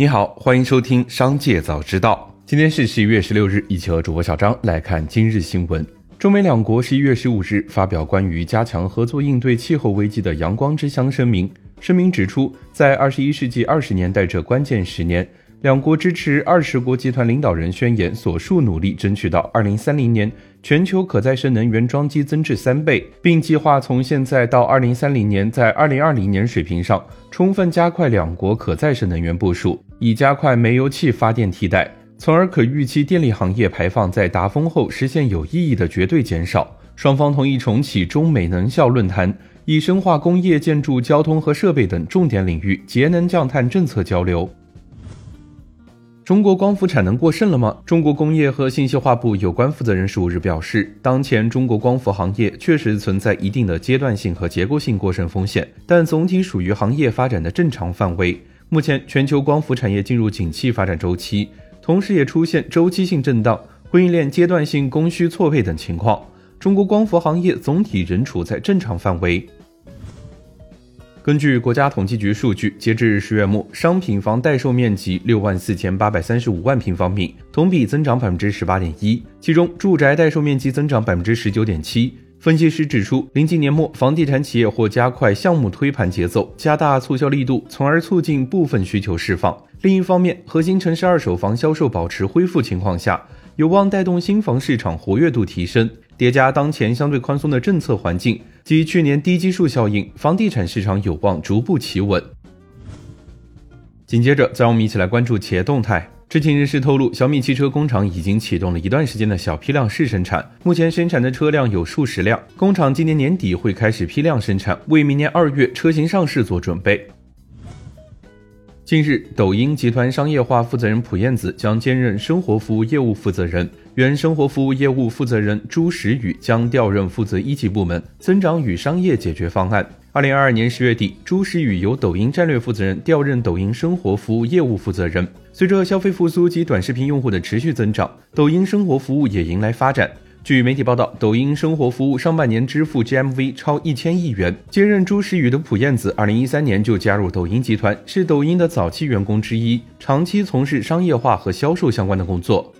你好，欢迎收听《商界早知道》。今天是十一月十六日，一起和主播小张来看今日新闻。中美两国十一月十五日发表关于加强合作应对气候危机的“阳光之乡”声明。声明指出，在二十一世纪二十年代这关键十年，两国支持二十国集团领导人宣言所述努力，争取到二零三零年。全球可再生能源装机增至三倍，并计划从现在到二零三零年，在二零二零年水平上充分加快两国可再生能源部署，以加快煤油气发电替代，从而可预期电力行业排放在达峰后实现有意义的绝对减少。双方同意重启中美能效论坛，以深化工业、建筑、交通和设备等重点领域节能降碳政策交流。中国光伏产能过剩了吗？中国工业和信息化部有关负责人十五日表示，当前中国光伏行业确实存在一定的阶段性和结构性过剩风险，但总体属于行业发展的正常范围。目前，全球光伏产业进入景气发展周期，同时也出现周期性震荡、供应链阶段性供需错配等情况。中国光伏行业总体仍处在正常范围。根据国家统计局数据，截至十月末，商品房待售面积六万四千八百三十五万平方米，同比增长百分之十八点一。其中，住宅待售面积增长百分之十九点七。分析师指出，临近年末，房地产企业或加快项目推盘节奏，加大促销力度，从而促进部分需求释放。另一方面，核心城市二手房销售保持恢复情况下，有望带动新房市场活跃度提升。叠加当前相对宽松的政策环境及去年低基数效应，房地产市场有望逐步企稳。紧接着，再让我们一起来关注企业动态。知情人士透露，小米汽车工厂已经启动了一段时间的小批量试生产，目前生产的车辆有数十辆，工厂今年年底会开始批量生产，为明年二月车型上市做准备。近日，抖音集团商业化负责人蒲燕子将兼任生活服务业务负责人，原生活服务业务负责人朱时宇将调任负责一级部门增长与商业解决方案。二零二二年十月底，朱时宇由抖音战略负责人调任抖音生活服务业务负责人。随着消费复苏及短视频用户的持续增长，抖音生活服务也迎来发展。据媒体报道，抖音生活服务上半年支付 GMV 超一千亿元。接任朱时宇的蒲燕子，二零一三年就加入抖音集团，是抖音的早期员工之一，长期从事商业化和销售相关的工作。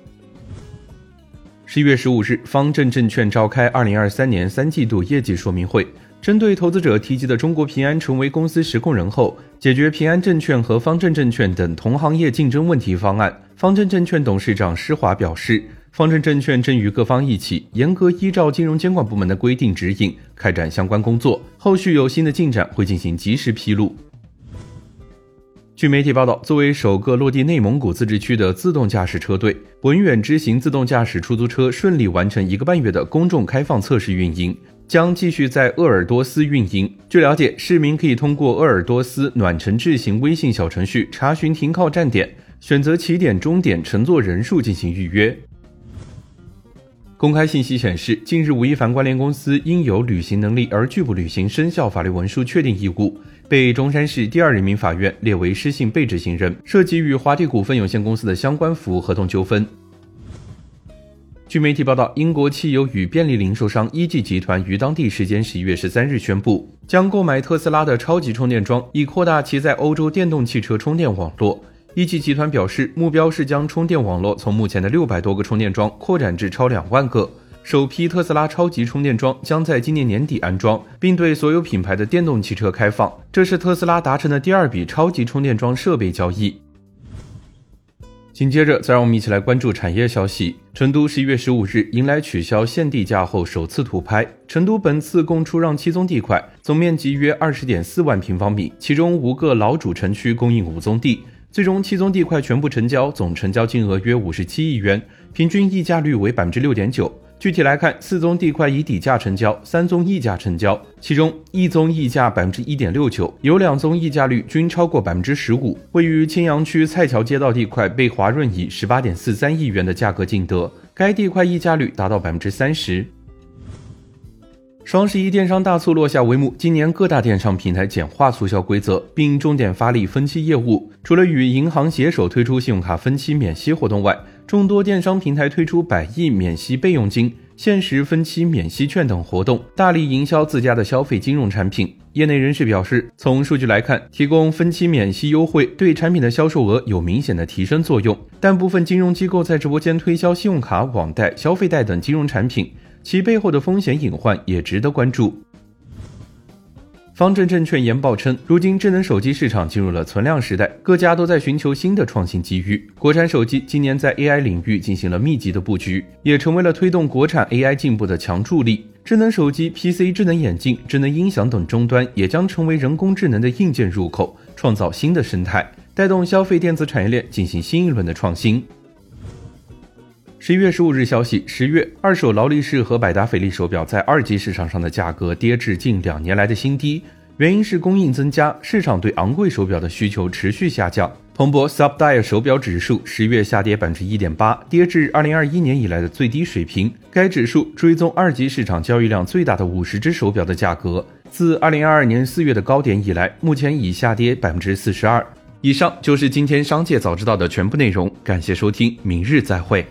十一月十五日，方正证券召开二零二三年三季度业绩说明会，针对投资者提及的中国平安成为公司实控人后，解决平安证券和方正证券等同行业竞争问题方案，方正证券董事长施华表示。方正证券正与各方一起，严格依照金融监管部门的规定指引开展相关工作，后续有新的进展会进行及时披露。据媒体报道，作为首个落地内蒙古自治区的自动驾驶车队，文远之行自动驾驶出租车顺利完成一个半月的公众开放测试运营，将继续在鄂尔多斯运营。据了解，市民可以通过鄂尔多斯暖城智行微信小程序查询停靠站点，选择起点、终点、乘坐人数进行预约。公开信息显示，近日吴亦凡关联公司因有履行能力而拒不履行生效法律文书确定义务，被中山市第二人民法院列为失信被执行人，涉及与华帝股份有限公司的相关服务合同纠纷。据媒体报道，英国汽油与便利零售商一 G 集团于当地时间十一月十三日宣布，将购买特斯拉的超级充电桩，以扩大其在欧洲电动汽车充电网络。一汽集团表示，目标是将充电网络从目前的六百多个充电桩扩展至超两万个。首批特斯拉超级充电桩将在今年年底安装，并对所有品牌的电动汽车开放。这是特斯拉达成的第二笔超级充电桩设备交易。紧接着，再让我们一起来关注产业消息。成都十一月十五日迎来取消限地价后首次土拍。成都本次共出让七宗地块，总面积约二十点四万平方米，其中五个老主城区供应五宗地。最终七宗地块全部成交，总成交金额约五十七亿元，平均溢价率为百分之六点九。具体来看，四宗地块以底价成交，三宗溢价成交，其中一宗溢价百分之一点六九，有两宗溢价率均超过百分之十五。位于青羊区蔡桥街道地块被华润以十八点四三亿元的价格竞得，该地块溢价率达到百分之三十。双十一电商大促落下帷幕，今年各大电商平台简化促销规则，并重点发力分期业务。除了与银行携手推出信用卡分期免息活动外，众多电商平台推出百亿免息备用金、限时分期免息券等活动，大力营销自家的消费金融产品。业内人士表示，从数据来看，提供分期免息优惠对产品的销售额有明显的提升作用。但部分金融机构在直播间推销信用卡、网贷、消费贷等金融产品，其背后的风险隐患也值得关注。方正证券研报称，如今智能手机市场进入了存量时代，各家都在寻求新的创新机遇。国产手机今年在 AI 领域进行了密集的布局，也成为了推动国产 AI 进步的强助力。智能手机、PC、智能眼镜、智能音响等终端也将成为人工智能的硬件入口，创造新的生态，带动消费电子产业链进行新一轮的创新。十一月十五日消息，十月二手劳力士和百达翡丽手表在二级市场上的价格跌至近两年来的新低，原因是供应增加，市场对昂贵手表的需求持续下降。彭博 Subdial 手表指数十月下跌百分之一点八，跌至二零二一年以来的最低水平。该指数追踪二级市场交易量最大的五十只手表的价格，自二零二二年四月的高点以来，目前已下跌百分之四十二。以上就是今天商界早知道的全部内容，感谢收听，明日再会。